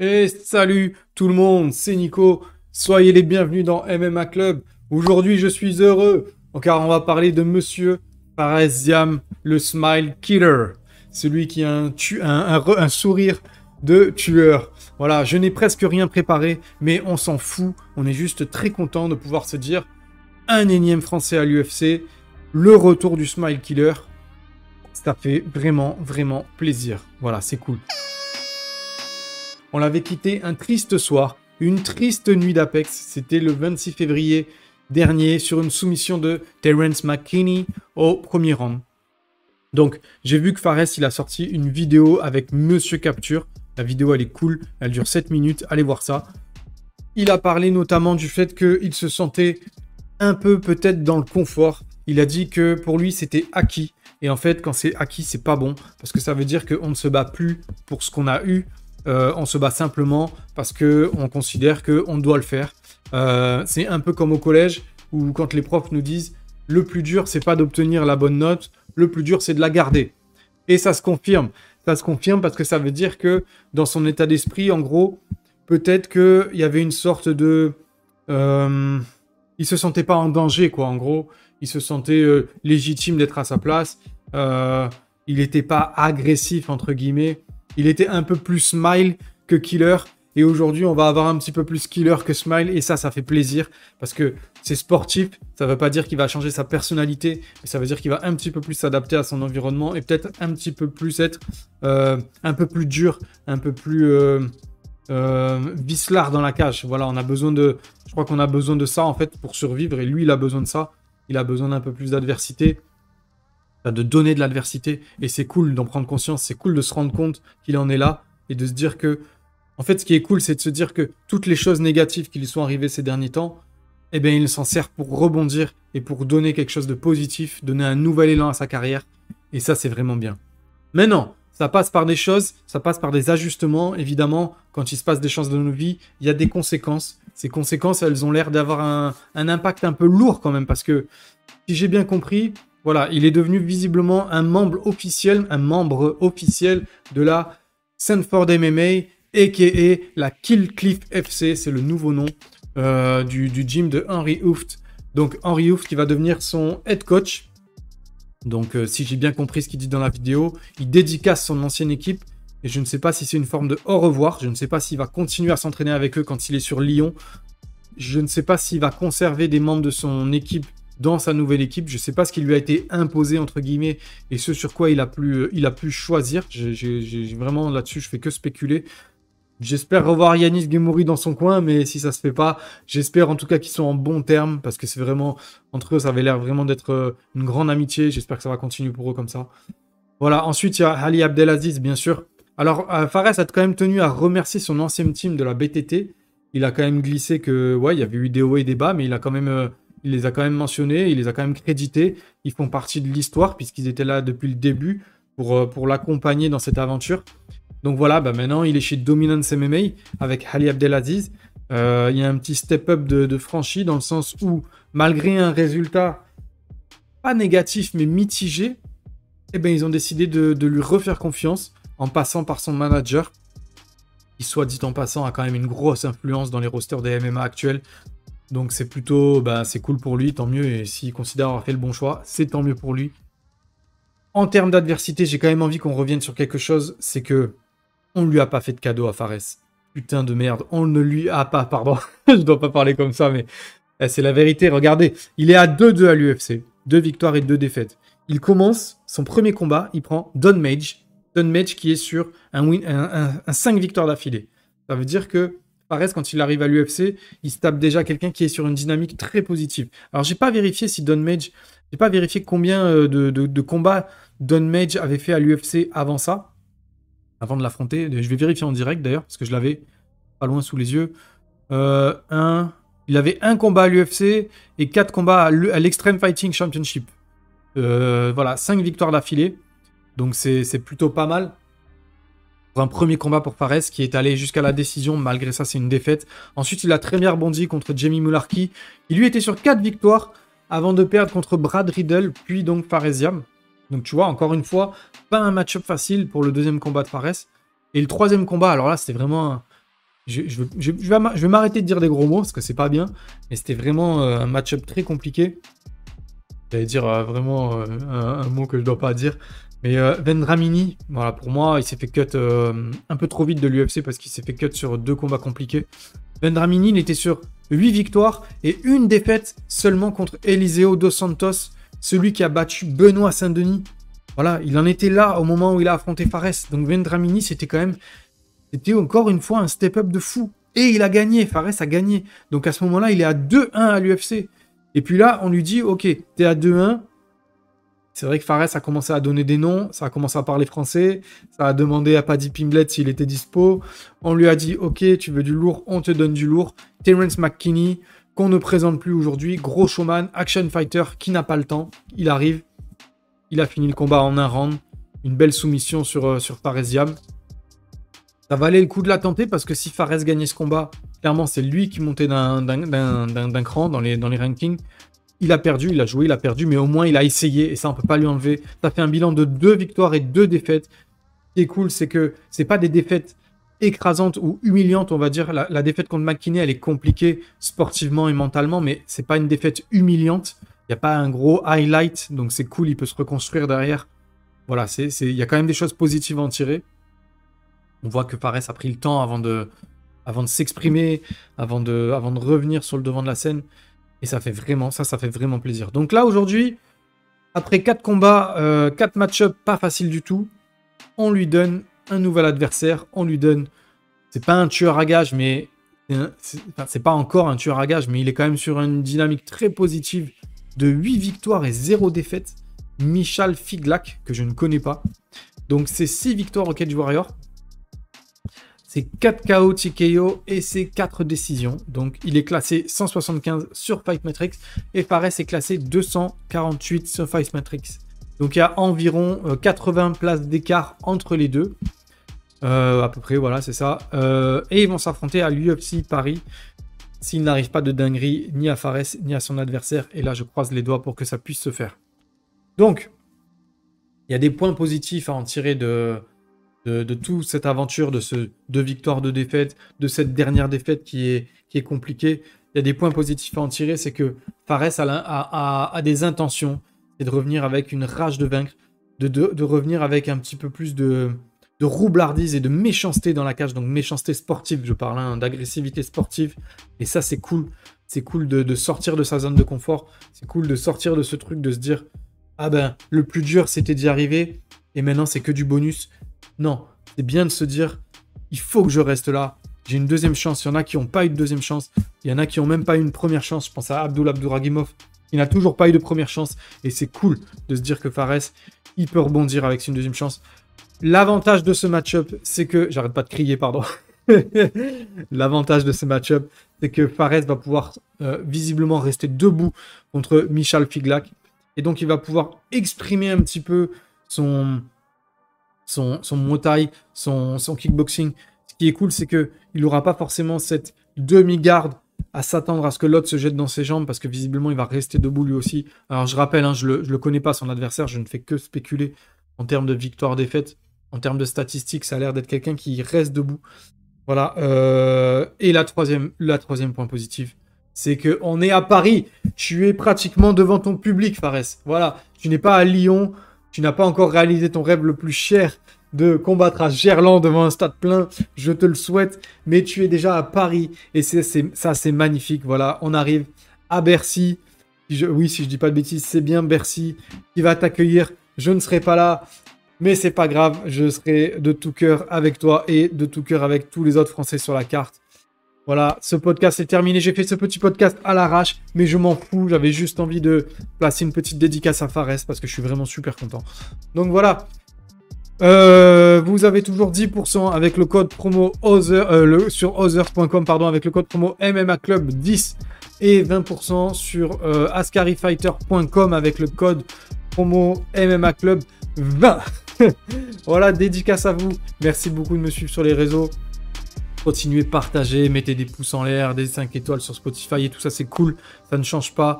Et salut tout le monde, c'est Nico. Soyez les bienvenus dans MMA Club. Aujourd'hui, je suis heureux car on va parler de monsieur Fares Ziam, le Smile Killer. Celui qui a un, un sourire de tueur. Voilà, je n'ai presque rien préparé, mais on s'en fout. On est juste très content de pouvoir se dire un énième français à l'UFC, le retour du Smile Killer. Ça fait vraiment, vraiment plaisir. Voilà, c'est cool. On l'avait quitté un triste soir, une triste nuit d'Apex. C'était le 26 février dernier sur une soumission de Terence McKinney au premier round. Donc, j'ai vu que Fares, il a sorti une vidéo avec Monsieur Capture. La vidéo, elle est cool. Elle dure 7 minutes. Allez voir ça. Il a parlé notamment du fait qu'il se sentait un peu peut-être dans le confort. Il a dit que pour lui, c'était acquis. Et en fait, quand c'est acquis, c'est pas bon. Parce que ça veut dire qu'on ne se bat plus pour ce qu'on a eu. Euh, on se bat simplement parce que on considère qu'on doit le faire. Euh, c'est un peu comme au collège où quand les profs nous disent le plus dur, c'est pas d'obtenir la bonne note, le plus dur, c'est de la garder. Et ça se confirme. Ça se confirme parce que ça veut dire que dans son état d'esprit, en gros, peut-être qu'il y avait une sorte de. Euh, il se sentait pas en danger, quoi. En gros, il se sentait euh, légitime d'être à sa place. Il n'était pas agressif, entre guillemets. Il était un peu plus smile que killer. Et aujourd'hui, on va avoir un petit peu plus killer que smile. Et ça, ça fait plaisir. Parce que c'est sportif. Ça ne veut pas dire qu'il va changer sa personnalité. Mais ça veut dire qu'il va un petit peu plus s'adapter à son environnement. Et peut-être un petit peu plus être euh, un peu plus dur. Un peu plus euh, euh, vicelard dans la cage. Voilà, on a besoin de. Je crois qu'on a besoin de ça, en fait, pour survivre. Et lui, il a besoin de ça. Il a besoin d'un peu plus d'adversité de donner de l'adversité et c'est cool d'en prendre conscience, c'est cool de se rendre compte qu'il en est là et de se dire que en fait ce qui est cool c'est de se dire que toutes les choses négatives qui lui sont arrivées ces derniers temps, eh bien il s'en sert pour rebondir et pour donner quelque chose de positif, donner un nouvel élan à sa carrière et ça c'est vraiment bien. Maintenant, ça passe par des choses, ça passe par des ajustements évidemment, quand il se passe des choses dans nos vies, il y a des conséquences. Ces conséquences, elles ont l'air d'avoir un, impact un peu lourd quand même parce que si j'ai bien compris, voilà, il est devenu visiblement un membre officiel, un membre officiel de la Sanford MMA, a.k.a. la Kill Cliff FC, c'est le nouveau nom euh, du, gym de Henry Hooft. Donc Henry Hooft qui va devenir son head coach. Donc euh, si j'ai bien compris ce qu'il dit dans la vidéo, il dédicace son ancienne équipe. Et je ne sais pas si c'est une forme de au revoir. Je ne sais pas s'il va continuer à s'entraîner avec eux quand il est sur Lyon. Je ne sais pas s'il va conserver des membres de son équipe dans sa nouvelle équipe. Je ne sais pas ce qui lui a été imposé, entre guillemets, et ce sur quoi il a pu, pu choisir. J'ai- vraiment là-dessus, je fais que spéculer. J'espère revoir Yanis Gemouri dans son coin, mais si ça se fait pas, j'espère en tout cas qu'ils sont en bon terme, parce que c'est vraiment, entre eux, ça avait l'air vraiment d'être euh, une grande amitié. J'espère que ça va continuer pour eux comme ça. Voilà, ensuite il y a Ali Abdelaziz, bien sûr. Alors, euh, Fares a quand même tenu à remercier son ancien team de la BTT. Il a quand même glissé que, ouais, il y avait eu des hauts et des bas, mais il a quand même, euh, les a quand même mentionnés, il les a quand même crédités. Ils font partie de l'histoire puisqu'ils étaient là depuis le début pour l'accompagner dans cette aventure. Donc voilà, bah maintenant il est chez Dominance MMA avec Ali Abdelaziz. Euh, il y a un petit step-up de, de franchi dans le sens où, malgré un résultat pas négatif mais mitigé, eh ben, ils ont décidé de, lui refaire confiance en passant par son manager, qui, soit dit en passant, a quand même une grosse influence dans les rosters des MMA actuels. Donc c'est plutôt, bah, c'est cool pour lui, tant mieux. Et s'il considère avoir fait le bon choix, c'est tant mieux pour lui. En termes d'adversité, j'ai quand même envie qu'on revienne sur quelque chose, c'est que on ne lui a pas fait de cadeau à Fares. Putain de merde, on ne lui a pas, pardon, je dois pas parler comme ça, mais eh, c'est la vérité. Regardez, il est à 2-2 à l'UFC, deux victoires et deux défaites. Il commence son premier combat, il prend Don Mage, Don Mage qui est sur un, win, un, un- un 5 victoires d'affilée. Ça veut dire que Fares, quand il arrive à l'UFC, il se tape déjà quelqu'un qui est sur une dynamique très positive. Alors, j'ai pas vérifié si Don Mage, j'ai pas vérifié combien euh, de, de- de combats Don Mage avait fait à l'UFC avant ça, avant de l'affronter. Je vais vérifier en direct d'ailleurs, parce que je l'avais pas loin sous les yeux. Euh, 1, Il avait un combat à l'UFC et quatre combats à l'Extreme Fighting Championship. Euh, voilà, cinq victoires d'affilée. Donc c'est plutôt pas mal. Pour un premier combat pour Fares qui est allé jusqu'à la décision. Malgré ça, c'est une défaite. Ensuite, il a très bien rebondi contre Jamie Mularki. Il lui était sur quatre victoires avant de perdre contre Brad Riddle, puis donc Faresiam. Donc tu vois, encore une fois, pas un match-up facile pour le deuxième combat de Fares. Et le troisième combat, alors là, c'était vraiment... Je, vais m'arrêter de dire des gros mots, parce que c'est pas bien. Mais c'était vraiment euh, un match-up très compliqué. J'allais dire euh, vraiment euh, un, mot que je dois pas dire. Mais Vendramini, voilà, pour moi, il s'est fait cut un peu trop vite de l'UFC parce qu'il s'est fait cut sur deux combats compliqués. Vendramini, il était sur 8 victoires et une défaite seulement contre Eliseo dos Santos, celui qui a battu Benoît Saint-Denis. Voilà, il en était là au moment où il a affronté Fares. Donc Vendramini, c'était quand même. C'était encore une fois un step-up de fou. Et il a gagné, Fares a gagné. Donc à ce moment-là, il est à 2-1 à l'UFC. Et puis là, on lui dit, ok, t'es à 2-1. C'est vrai que Fares a commencé à donner des noms, ça a commencé à parler français, ça a demandé à Paddy Pimblet s'il était dispo. On lui a dit, ok, tu veux du lourd, on te donne du lourd. Terence McKinney, qu'on ne présente plus aujourd'hui. Gros showman, action fighter qui n'a pas le temps. Il arrive. Il a fini le combat en un round. Une belle soumission sur, euh, sur Faresiam. Ça valait le coup de la tenter parce que si Fares gagnait ce combat, clairement c'est lui qui montait d'un cran dans les, dans rankings. Il a perdu, il a joué, il a perdu, mais au moins il a essayé et ça on peut pas lui enlever. Ça fait un bilan de deux victoires et deux défaites. Ce qui est cool, c'est que c'est pas des défaites écrasante ou humiliante, on va dire. La, défaite contre McKinney, elle est compliquée sportivement et mentalement, mais c'est pas une défaite humiliante. Il n'y a pas un gros highlight, donc c'est cool, il peut se reconstruire derrière. Voilà, il y a quand même des choses positives à en tirer. On voit que Fares a pris le temps avant de, avant de s'exprimer, avant de, revenir sur le devant de la scène. Et ça fait vraiment, ça, ça fait vraiment plaisir. Donc là, aujourd'hui, après 4 combats, 4 euh, match-ups pas faciles du tout, on lui donne un nouvel adversaire, on lui donne. C'est pas un tueur à gage, mais c'est pas encore un tueur à gage, mais il est quand même sur une dynamique très positive de 8 victoires et 0 défaites. Michal Figlak, que je ne connais pas. Donc c'est 6 victoires au Cage Warrior. C'est 4 KO TKO et c'est 4 décisions. Donc il est classé 175 sur Fight Matrix et Fares est classé 248 sur Fight Matrix. Donc il y a environ 80 euh, places d'écart entre les deux. Euh, à peu près, voilà, c'est ça. Euh, et ils vont s'affronter à l'UFC Paris s'il n'arrive pas de dinguerie ni à Fares ni à son adversaire. Et là, je croise les doigts pour que ça puisse se faire. Donc, il y a des points positifs à en tirer de, de, toute cette aventure, de ce deux victoires, deux défaites, de cette dernière défaite qui est, compliquée. Il y a des points positifs à en tirer, c'est que Fares a, a, des intentions, c'est de revenir avec une rage de vaincre, de, de revenir avec un petit peu plus de, de roublardise et de méchanceté dans la cage, donc méchanceté sportive, je parle, hein, d'agressivité sportive. Et ça, c'est cool. C'est cool de, sortir de sa zone de confort. C'est cool de sortir de ce truc, de se dire Ah ben, le plus dur, c'était d'y arriver, et maintenant, c'est que du bonus. Non, c'est bien de se dire Il faut que je reste là. J'ai une deuxième chance. Il y en a qui n'ont pas eu de deuxième chance. Il y en a qui n'ont même pas eu une première chance. Je pense à Abdul Abdouragimov. Il n'a toujours pas eu de première chance. Et c'est cool de se dire que Fares, il peut rebondir avec une deuxième chance. L'avantage de ce match-up, c'est que. J'arrête pas de crier, pardon. L'avantage de ce match-up, c'est que Fares va pouvoir euh, visiblement rester debout contre Michal Figlak. Et donc, il va pouvoir exprimer un petit peu son, son, son son kickboxing. Ce qui est cool, c'est qu'il n'aura pas forcément cette demi-garde à s'attendre à ce que l'autre se jette dans ses jambes parce que visiblement il va rester debout lui aussi. Alors je rappelle, hein, je ne le, le, connais pas son adversaire, je ne fais que spéculer en termes de victoire-défaite en termes de statistiques, ça a l'air d'être quelqu'un qui reste debout. Voilà. Euh, et la troisième, point positif, c'est que on est à Paris. Tu es pratiquement devant ton public, Fares. Voilà. Tu n'es pas à Lyon. Tu n'as pas encore réalisé ton rêve le plus cher de combattre à Gerland devant un stade plein. Je te le souhaite. Mais tu es déjà à Paris. Et ça, c'est magnifique. Voilà. On arrive à Bercy. oui, si je dis pas de bêtises, c'est bien Bercy qui va t'accueillir. Je ne serai pas là. Mais c'est pas grave, je serai de tout cœur avec toi et de tout cœur avec tous les autres Français sur la carte. Voilà, ce podcast est terminé. J'ai fait ce petit podcast à l'arrache, mais je m'en fous. J'avais juste envie de placer une petite dédicace à Fares parce que je suis vraiment super content. Donc voilà. Euh, vous avez toujours 10% avec le code promo Other, euh, sur others.com pardon avec le code promo MMA Club 10 et 20% sur euh, ascarifighter.com avec le code promo MMA Club 20. voilà, dédicace à vous. Merci beaucoup de me suivre sur les réseaux. Continuez, partagez, mettez des pouces en l'air, des 5 étoiles sur Spotify et tout ça, c'est cool. Ça ne change pas.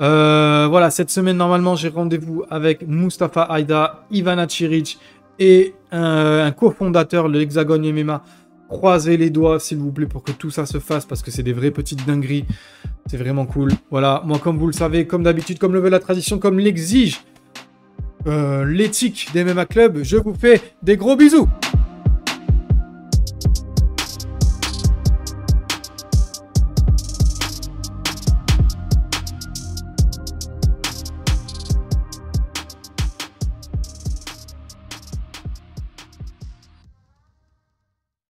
Euh, voilà, cette semaine, normalement, j'ai rendez-vous avec Mustafa Aida, Ivana Chiric et un, un cofondateur de l'Hexagone MMA. Croisez les doigts, s'il vous plaît, pour que tout ça se fasse, parce que c'est des vraies petites dingueries. C'est vraiment cool. Voilà, moi, comme vous le savez, comme d'habitude, comme le veut la tradition, comme l'exige euh, l'éthique des MMA Club, je vous fais des gros bisous